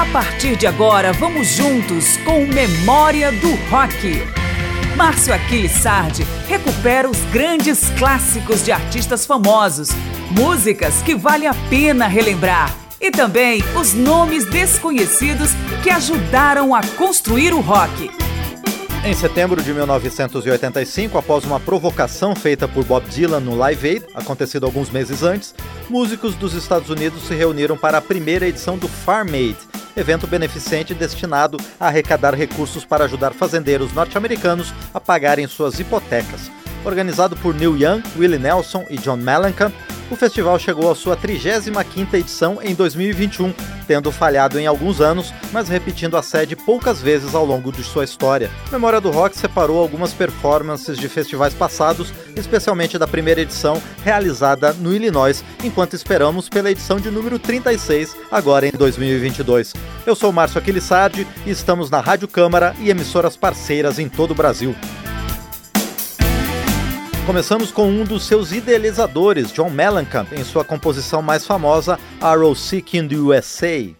A partir de agora, vamos juntos com Memória do Rock. Márcio Aquiles Sardi recupera os grandes clássicos de artistas famosos, músicas que vale a pena relembrar e também os nomes desconhecidos que ajudaram a construir o rock. Em setembro de 1985, após uma provocação feita por Bob Dylan no Live Aid, acontecido alguns meses antes, músicos dos Estados Unidos se reuniram para a primeira edição do Farm Aid, evento beneficente destinado a arrecadar recursos para ajudar fazendeiros norte-americanos a pagarem suas hipotecas. Organizado por Neil Young, Willie Nelson e John Mellencamp, o festival chegou à sua 35ª edição em 2021, tendo falhado em alguns anos, mas repetindo a sede poucas vezes ao longo de sua história. Memória do Rock separou algumas performances de festivais passados, especialmente da primeira edição, realizada no Illinois, enquanto esperamos pela edição de número 36, agora em 2022. Eu sou Márcio Aquilissardi e estamos na Rádio Câmara e emissoras parceiras em todo o Brasil. Começamos com um dos seus idealizadores, John Mellencamp, em sua composição mais famosa, Arrow Sick in the USA.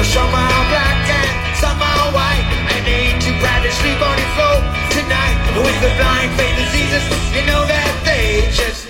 You're somehow black and somehow white I need you proud to sleep on your floor tonight With the blind faith of Jesus. You know that they just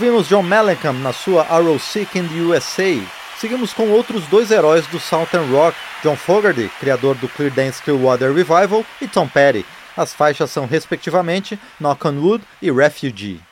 Ouvimos John Mellencamp na sua Arrow Sick in the USA. Seguimos com outros dois heróis do Southern Rock, John Fogerty, criador do Clear Clearwater Revival, e Tom Petty. As faixas são respectivamente Knock on Wood e Refugee.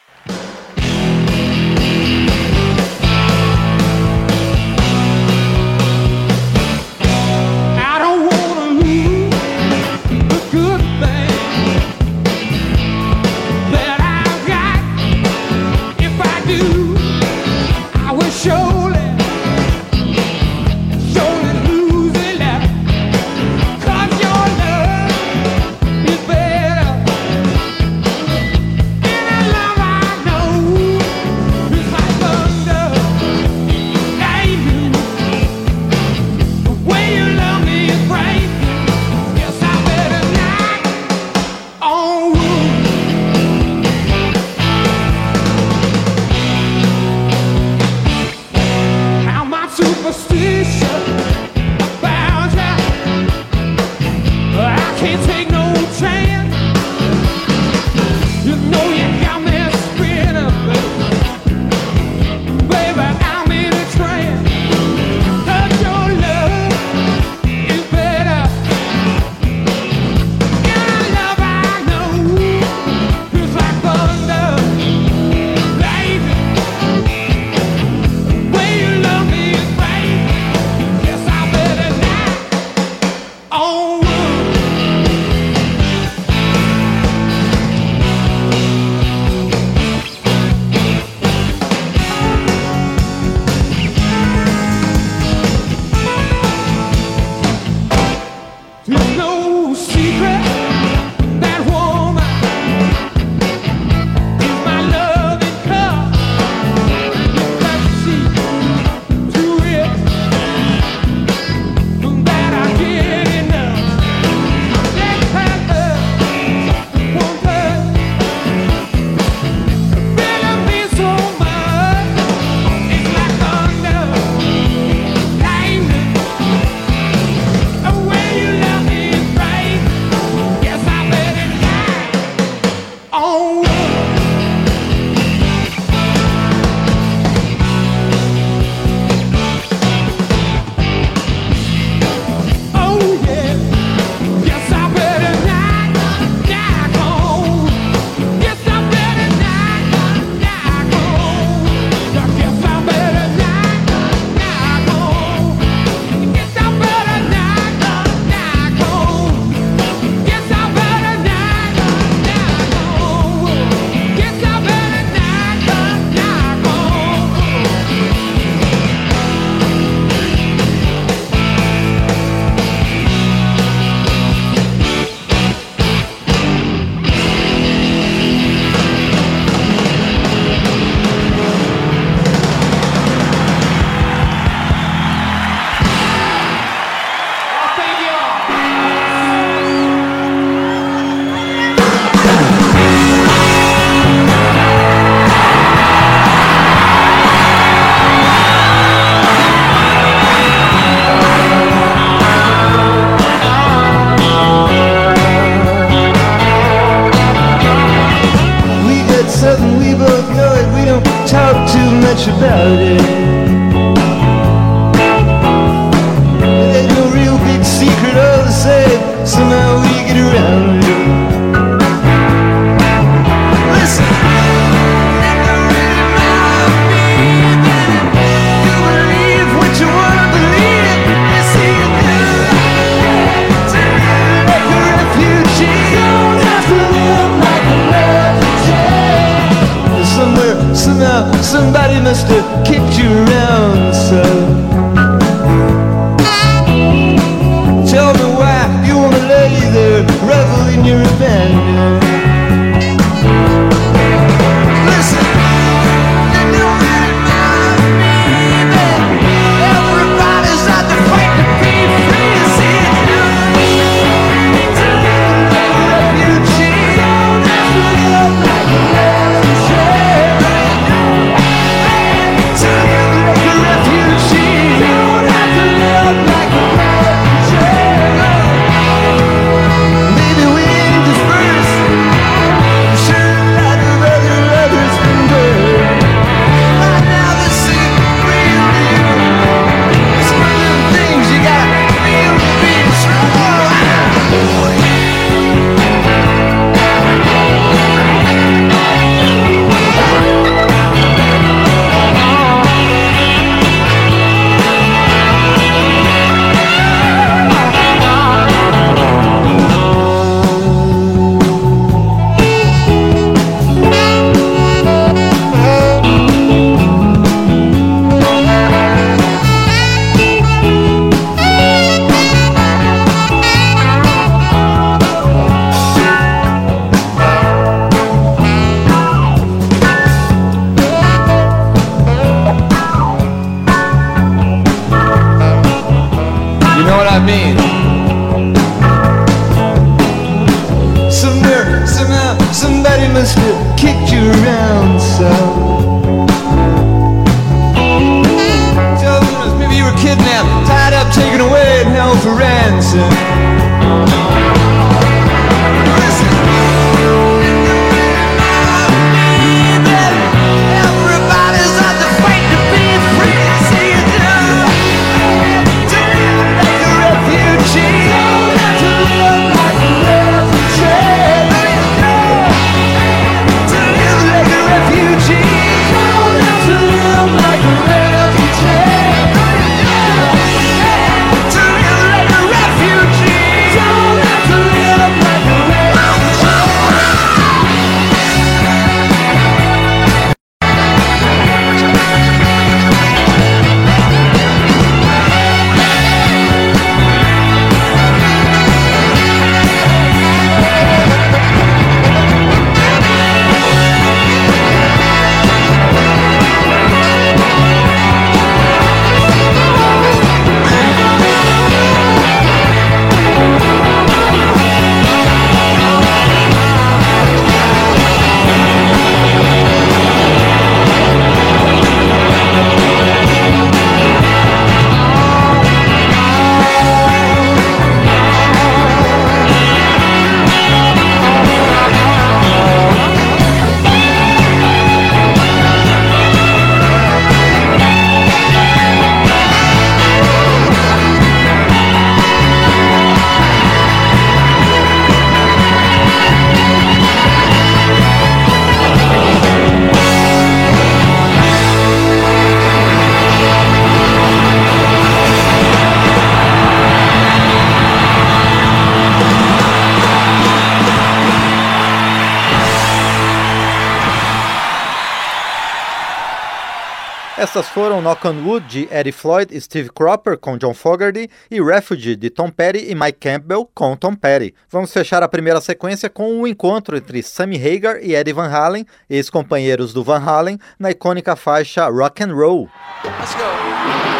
Essas foram Knock on Wood de Eddie Floyd e Steve Cropper com John Fogerty e Refugee de Tom Petty e Mike Campbell com Tom Petty. Vamos fechar a primeira sequência com um encontro entre Sammy Hagar e Eddie Van Halen, ex-companheiros do Van Halen, na icônica faixa Rock and Roll. Let's go.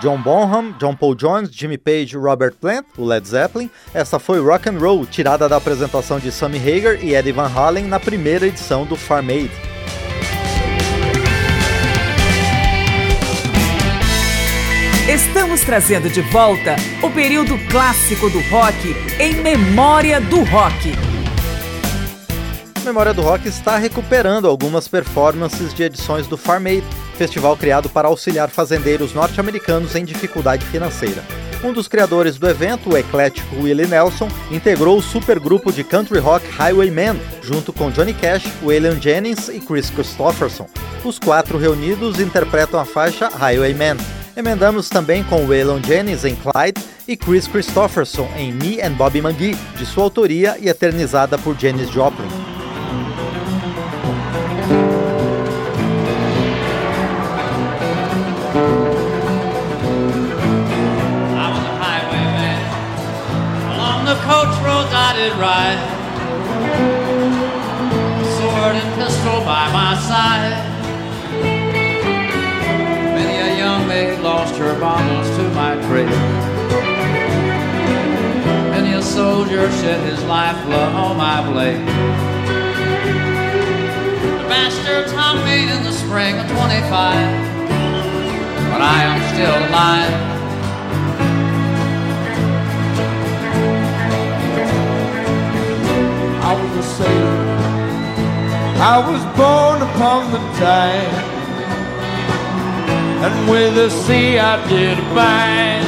John Bonham, John Paul Jones, Jimmy Page e Robert Plant, o Led Zeppelin. Essa foi Rock and Roll, tirada da apresentação de Sammy Hagar e Eddie Van Halen na primeira edição do Farm Aid. Estamos trazendo de volta o período clássico do rock em memória do rock. Memória do Rock está recuperando algumas performances de edições do Farm Aid, festival criado para auxiliar fazendeiros norte-americanos em dificuldade financeira. Um dos criadores do evento, o eclético Willie Nelson, integrou o supergrupo de country rock Highwaymen, junto com Johnny Cash, Waylon Jennings e Chris Christopherson. Os quatro reunidos interpretam a faixa Highwayman. Emendamos também com Waylon Jennings em Clyde e Chris Christopherson em Me and Bobby McGee, de sua autoria e eternizada por Janis Joplin. Did right. Sword and pistol by my side. Many a young maid lost her baubles to my trade. Many a soldier shed his lifeblood on my blade. The bastards hung me in the spring of 25, but I am still alive. I was a sailor. I was born upon the tide, and with the sea I did abide.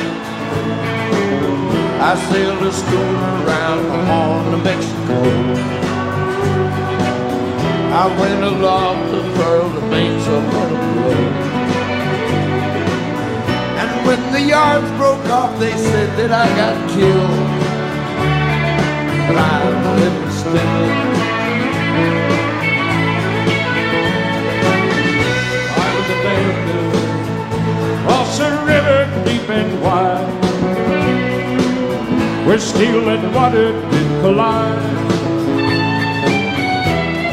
I sailed a schooner around the horn of Mexico. I went aloft to furl the main of Road. And when the yards broke off, they said that I got killed. But I lived I was abandoned across a river deep and wide, where steel and water did collide.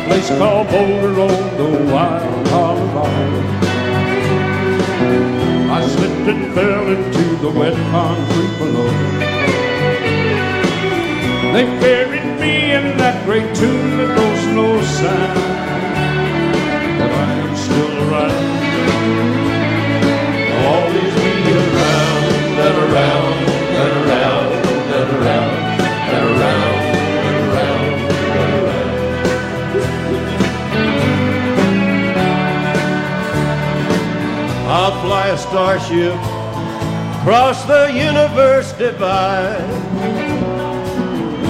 Place called Boulder on the wild Colorado. I slipped and fell into the wet concrete below. They buried me in that great tune that knows no sound. But I am still. Always around and around and around and around and around and around and around. I'll fly a starship across the universe divide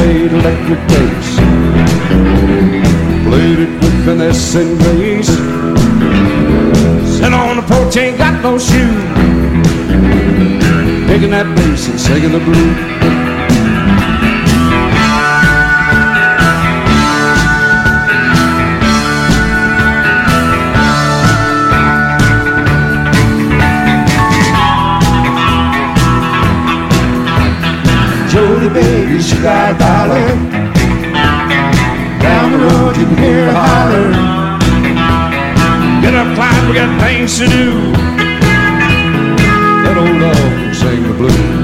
Lightweight electric bass Played it with finesse and grace. Sit on the porch, ain't got no shoes. Picking that bass and singing the blues. Baby, she got dollar down the road, you can hear a holler. Get up, climb, we got things to do. That old dog can sing the blues.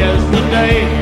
yesterday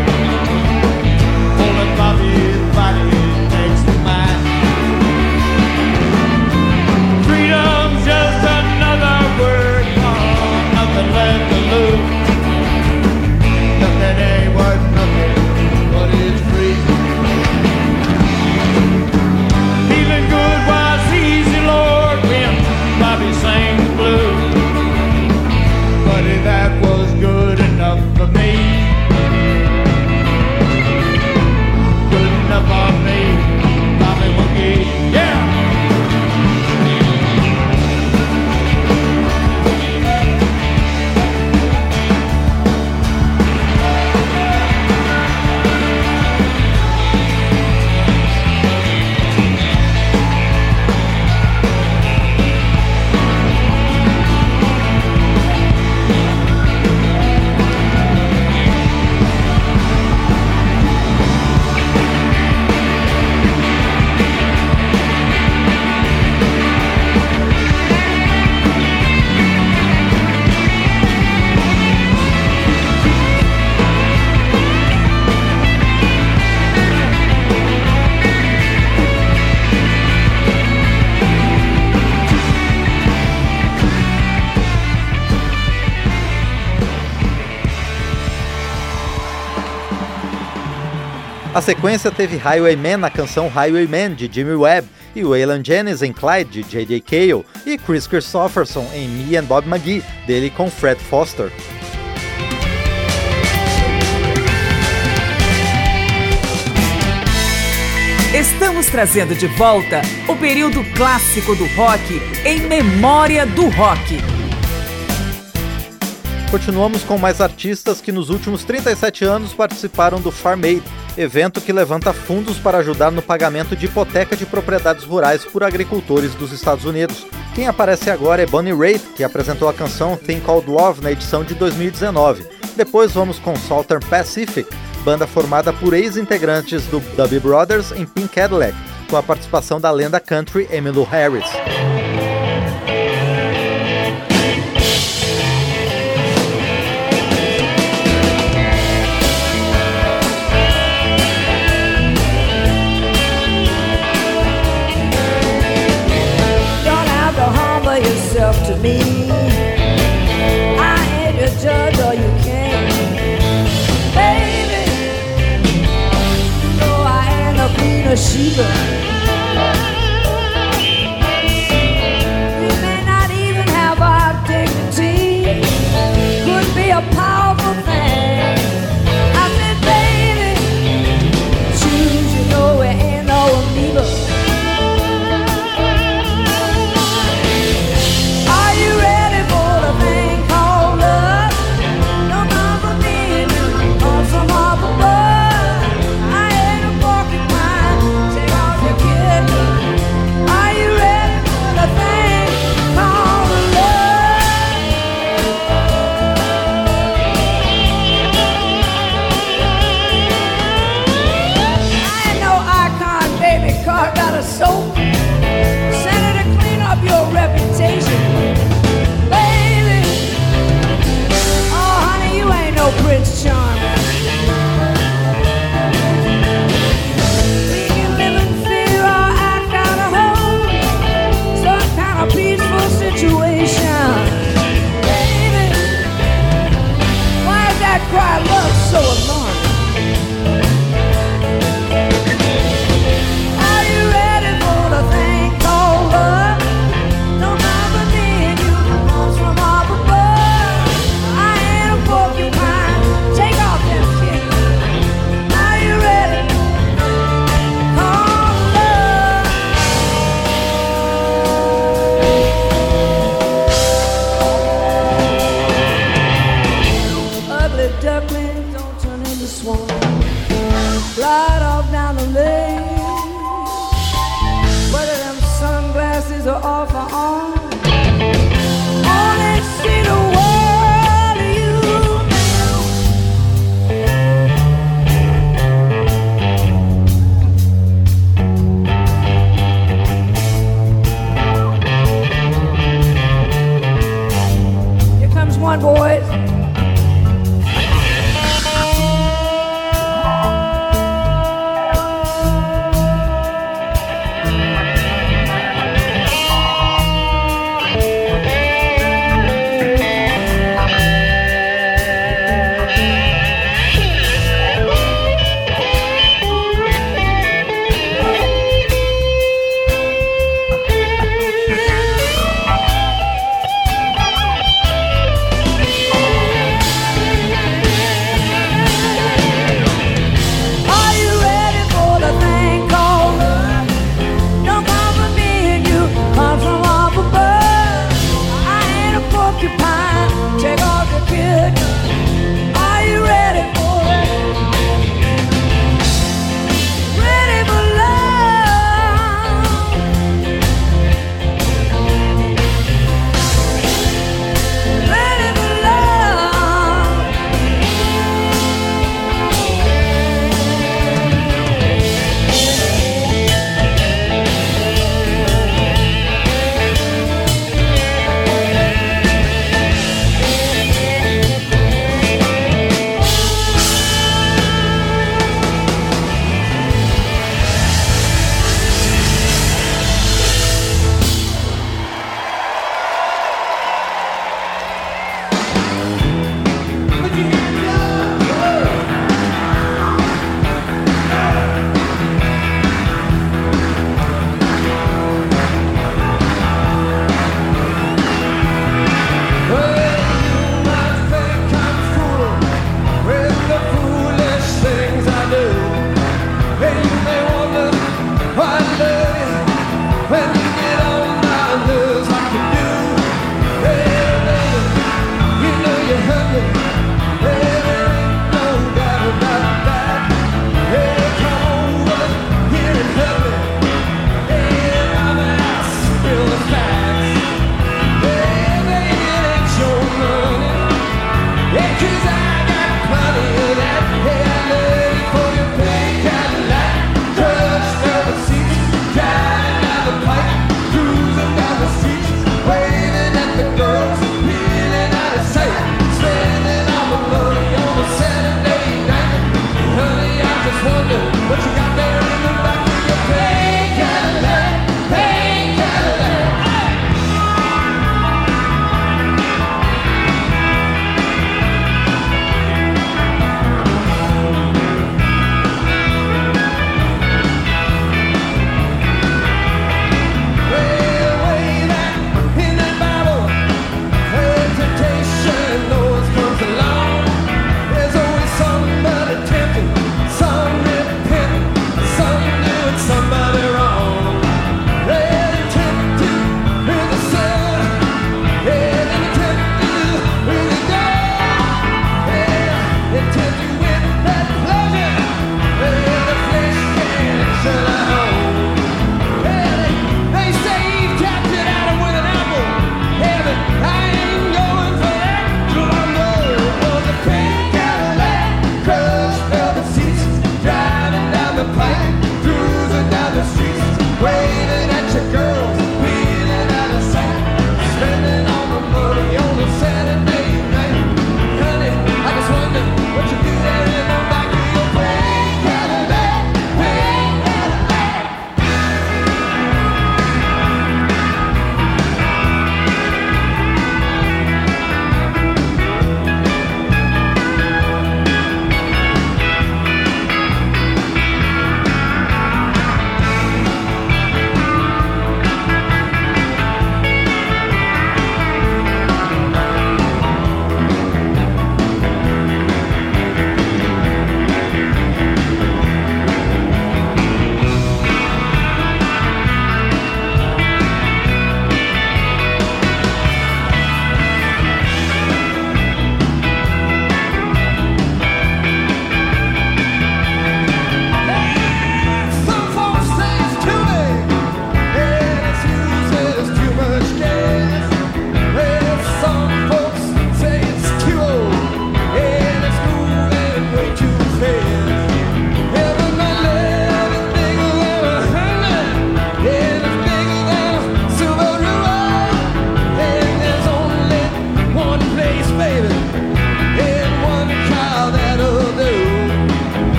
sequência, teve Highwayman na canção Highwayman, de Jimmy Webb, e Waylon Jennings em Clyde, de J.J. Cale, e Chris Christopherson em Me and Bob McGee, dele com Fred Foster. Estamos trazendo de volta o período clássico do rock em memória do rock. Continuamos com mais artistas que nos últimos 37 anos participaram do Farm Aid, evento que levanta fundos para ajudar no pagamento de hipoteca de propriedades rurais por agricultores dos Estados Unidos. Quem aparece agora é Bonnie Raitt, que apresentou a canção Thing Called Love na edição de 2019. Depois vamos com Southern Pacific, banda formada por ex-integrantes do Dubby Brothers em Pink Cadillac, com a participação da lenda country Emmylou Harris. car got a soul.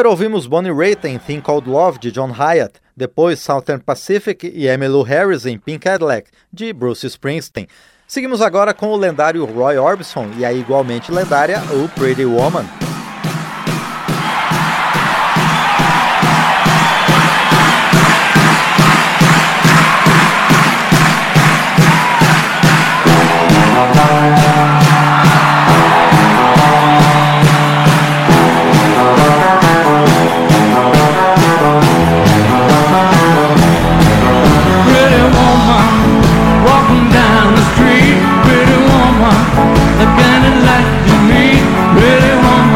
Primeiro ouvimos Bonnie Raitt em Thing Called Love, de John Hyatt, depois Southern Pacific e Emmylou Harris em Pink Cadillac, de Bruce Springsteen. Seguimos agora com o lendário Roy Orbison e a igualmente lendária O Pretty Woman.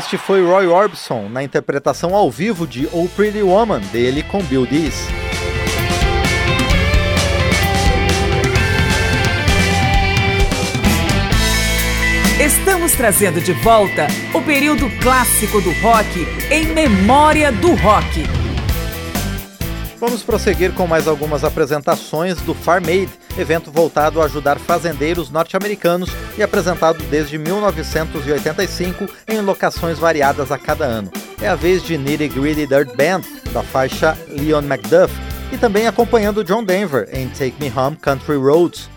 Este foi Roy Orbison na interpretação ao vivo de Oh Pretty Woman dele com Bill Dees. Estamos trazendo de volta o período clássico do rock em memória do rock. Vamos prosseguir com mais algumas apresentações do Farm Aid, evento voltado a ajudar fazendeiros norte-americanos e apresentado desde 1985 em locações variadas a cada ano. É a vez de Nitty Gritty Dirt Band, da faixa Leon McDuff, e também acompanhando John Denver em Take Me Home Country Roads.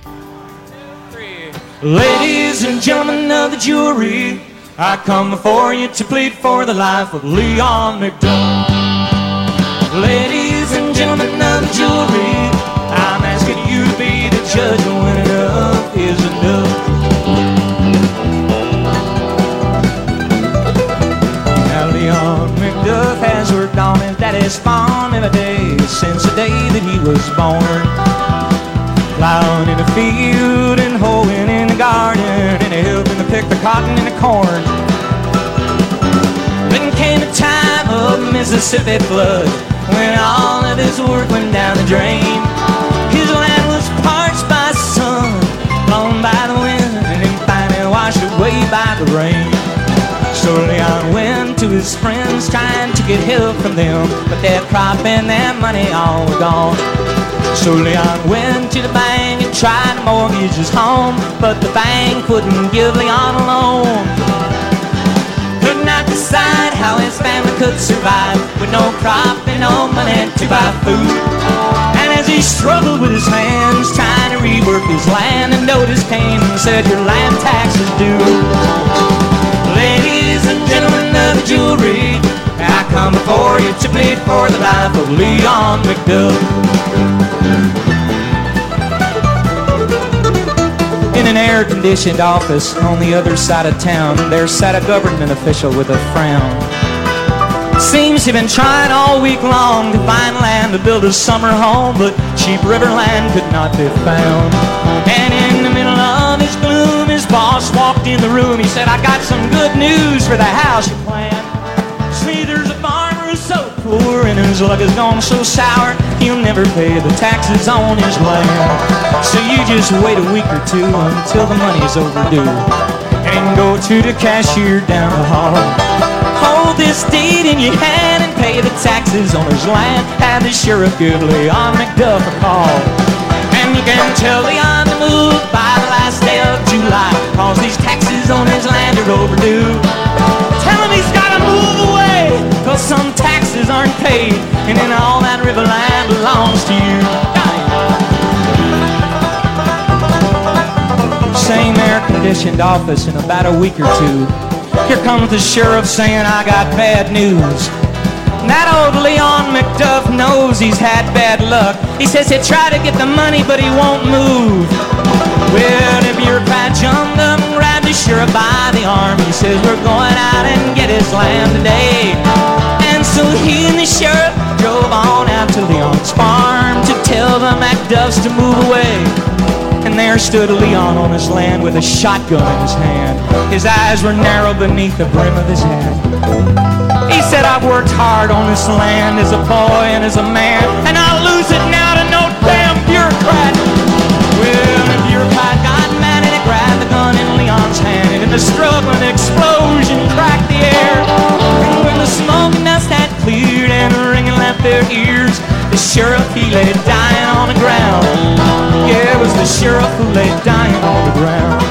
Ladies and gentlemen of the jury, I come before you to plead for the life of Leon. Ladies gentlemen of the jury, I'm asking you to be the judge when enough is enough. Now Leon McDuff has worked on his daddy's farm every day since the day that he was born. Plowing in the field and hoeing in the garden and helping to pick the cotton and the corn. Then came the time of Mississippi flood when all of his work went down the drain. His land was parched by the sun, blown by the wind, and then finally washed away by the rain. So Leon went to his friends trying to get help from them, but their crop and their money all were gone. So Leon went to the bank and tried to mortgage his home, but the bank wouldn't give Leon a loan. Could not decide how his family could survive with no crop and no money to buy food. And as he struggled with his hands trying to rework his land, a notice came and said your land tax is due. Ladies and gentlemen of the jewelry, I come before you to plead for the life of Leon McDuff. In an air-conditioned office on the other side of town, there sat a government official with a frown. Seems he'd been trying all week long to find land to build a summer home, but cheap river land could not be found. And in the middle of his gloom, his boss walked in the room. He said, I got some good news for the house you planned. See, there's a farmer who's so poor and his luck has gone so sour, he'll never pay the taxes on his land. So you just wait a week or two until the money's overdue and go to the cashier down the hall. This deed in your hand and pay the taxes on his land. Have the sheriff give Leon McDuff a call. And you can tell Leon to move by the last day of July, cause these taxes on his land are overdue. Tell him he's gotta move away, cause some taxes aren't paid, and then all that river land belongs to you. Same air-conditioned office in about a week or two. Here comes the sheriff saying I got bad news. That old Leon McDuff knows he's had bad luck. He says he'll try to get the money, but he won't move. Well, the bureaucrat jumped up and grabbed the sheriff by the arm. He says we're going out and get his land today. And so he and the sheriff drove on out to Leon's farm to tell the McDuffs to move away. And there stood Leon on his land with a shotgun in his hand. His eyes were narrow beneath the brim of his hat. He said, I've worked hard on this land as a boy and as a man, and I'll lose it now to no damn bureaucrat. Well, the bureaucrat got mad and he grabbed the gun in Leon's hand, and in the struggle, an explosion cracked the air. And when the smoke and dust cleared and ringing left their ears, the sheriff, he lay dying on the ground. Yeah, it was the sheriff who lay dying on the ground.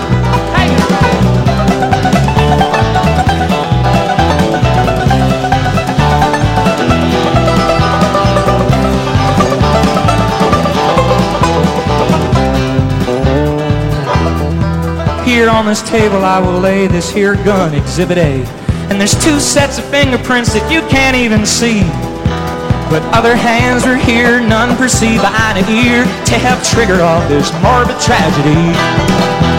Here on this table I will lay this here gun, Exhibit A. And there's two sets of fingerprints that you can't even see. But other hands were here, none perceive eye to ear to help trigger off this morbid tragedy.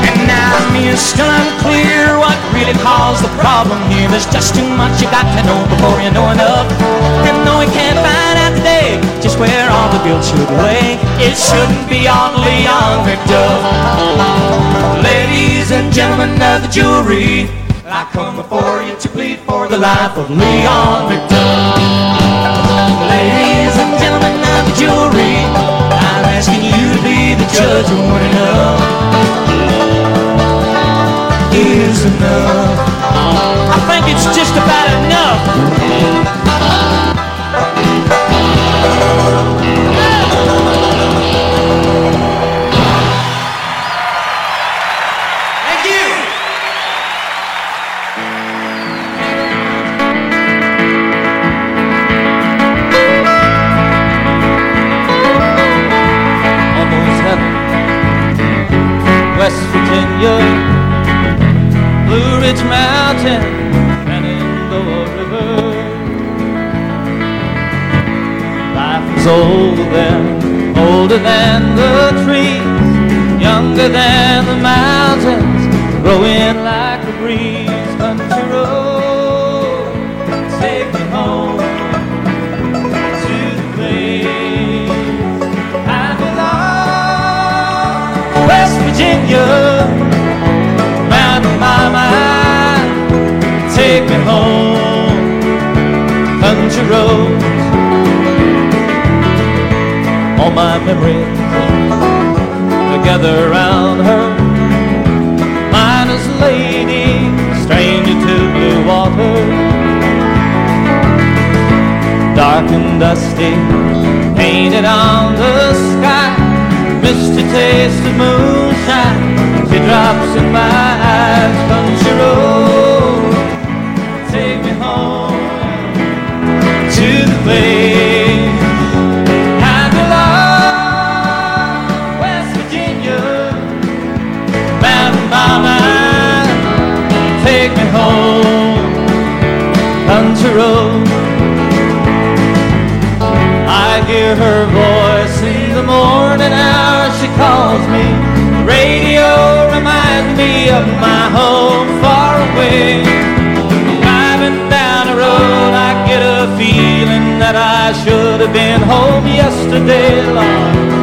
And now me is still unclear what really caused the problem here. There's just too much you got to know before you know enough. And though we can't find out today just where all the guilt should lay, it shouldn't be on Leon McDuff. Ladies and gentlemen of the jury, I come before you to plead for the life of Leon McDuff. Ladies and gentlemen of the jury, I'm asking you to be the judge when enough is enough. I think it's just about enough. Hear her voice in the morning hour. She calls me. Radio reminds me of my home far away. Driving down the road, I get a feeling that I should have been home yesterday, Lord.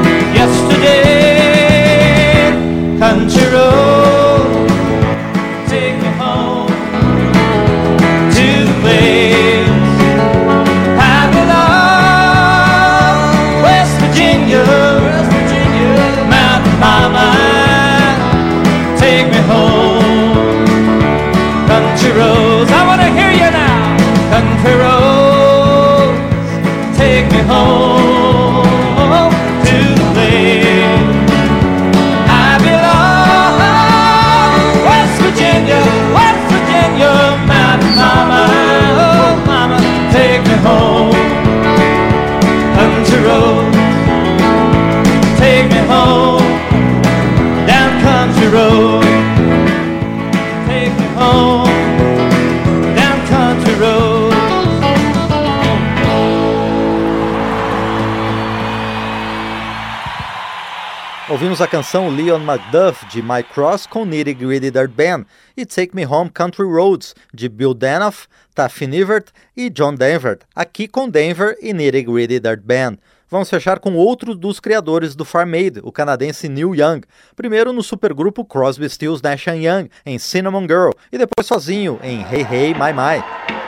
Ouvimos a canção Leon McDuff de Mike Cross com Nitty Gritty Dirt Band e Take Me Home Country Roads de Bill Danoff, Taffy Nivert e John Denver, aqui com Denver e Nitty Gritty Dirt Band. Vamos fechar com outro dos criadores do Farm Aid, o canadense Neil Young, primeiro no supergrupo Crosby, Stills, Nash Young em Cinnamon Girl e depois sozinho em Hey Hey My My.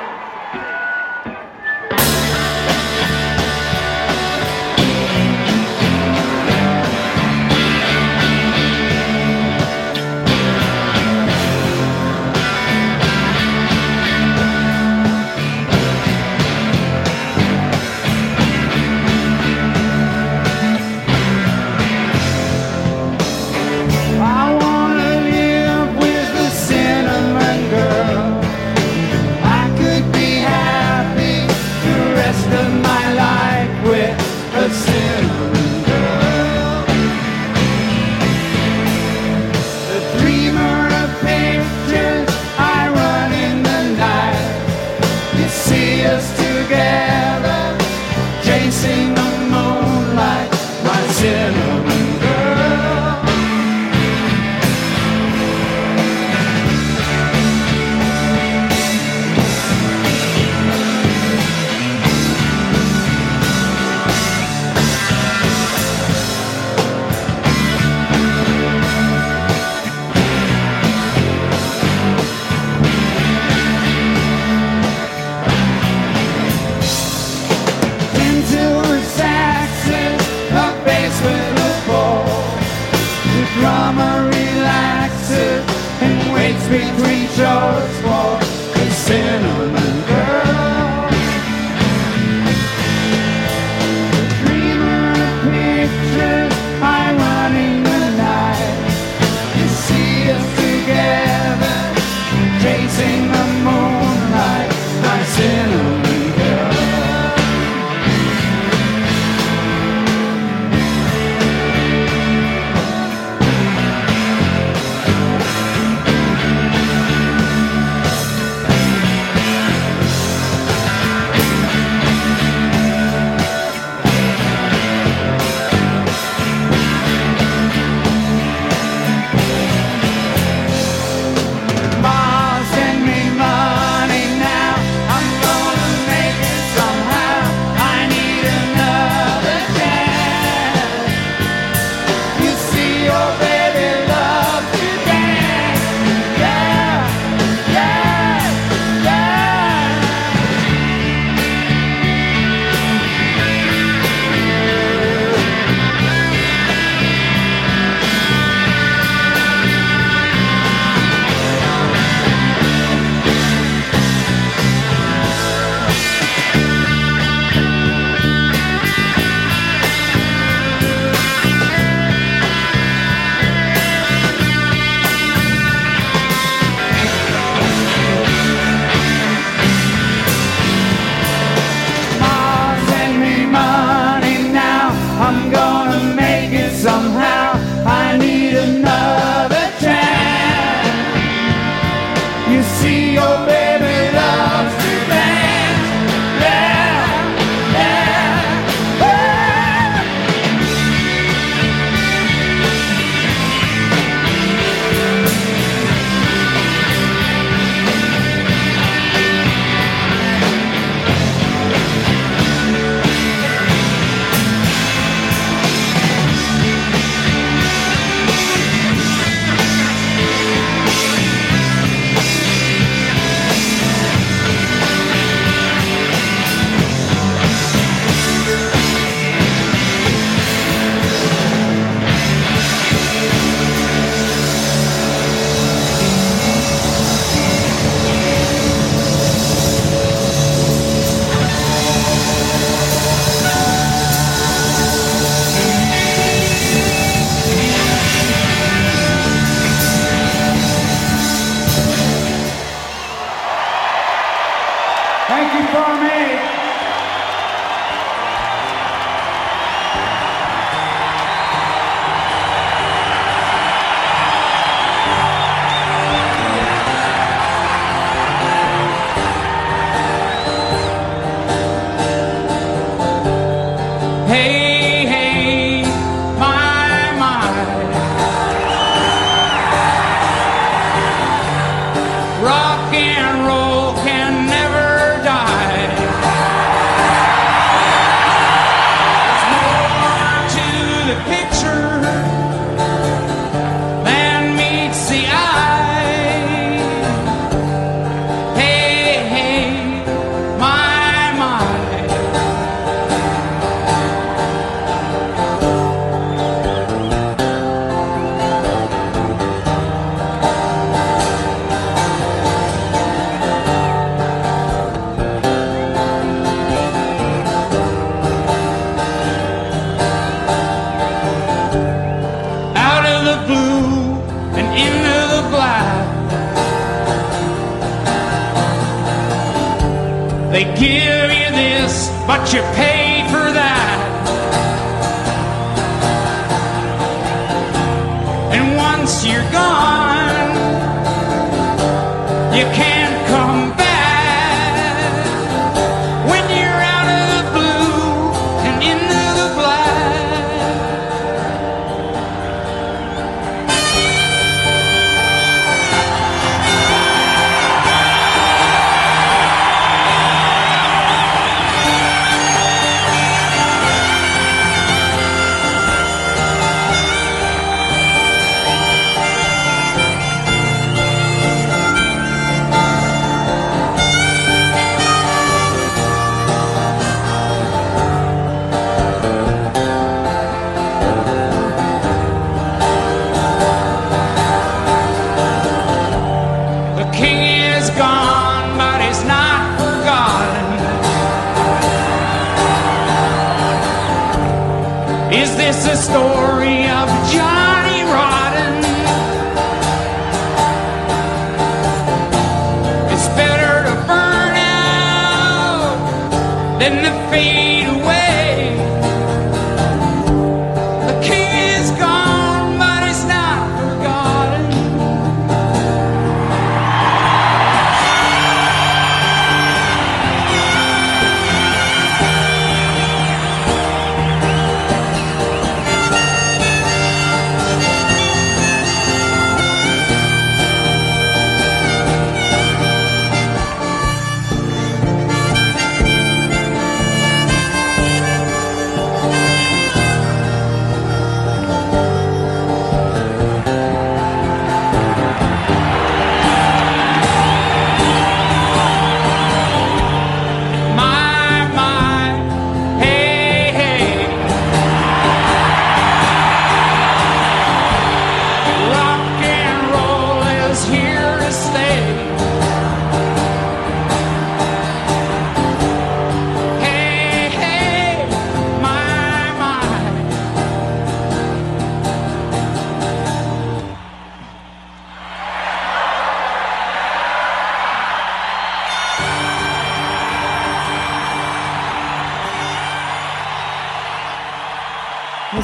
They give you this, but you paid for that.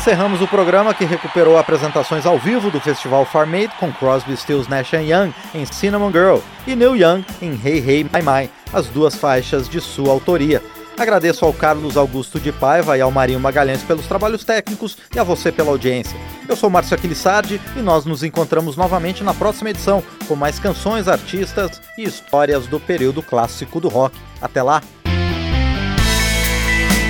Encerramos o programa que recuperou apresentações ao vivo do festival Farm Aid com Crosby, Stills, Nash Young em Cinnamon Girl e Neil Young em Hey Hey My My, as duas faixas de sua autoria. Agradeço ao Carlos Augusto de Paiva e ao Marinho Magalhães pelos trabalhos técnicos e a você pela audiência. Eu sou Márcio Aquilissardi e nós nos encontramos novamente na próxima edição com mais canções, artistas e histórias do período clássico do rock. Até lá!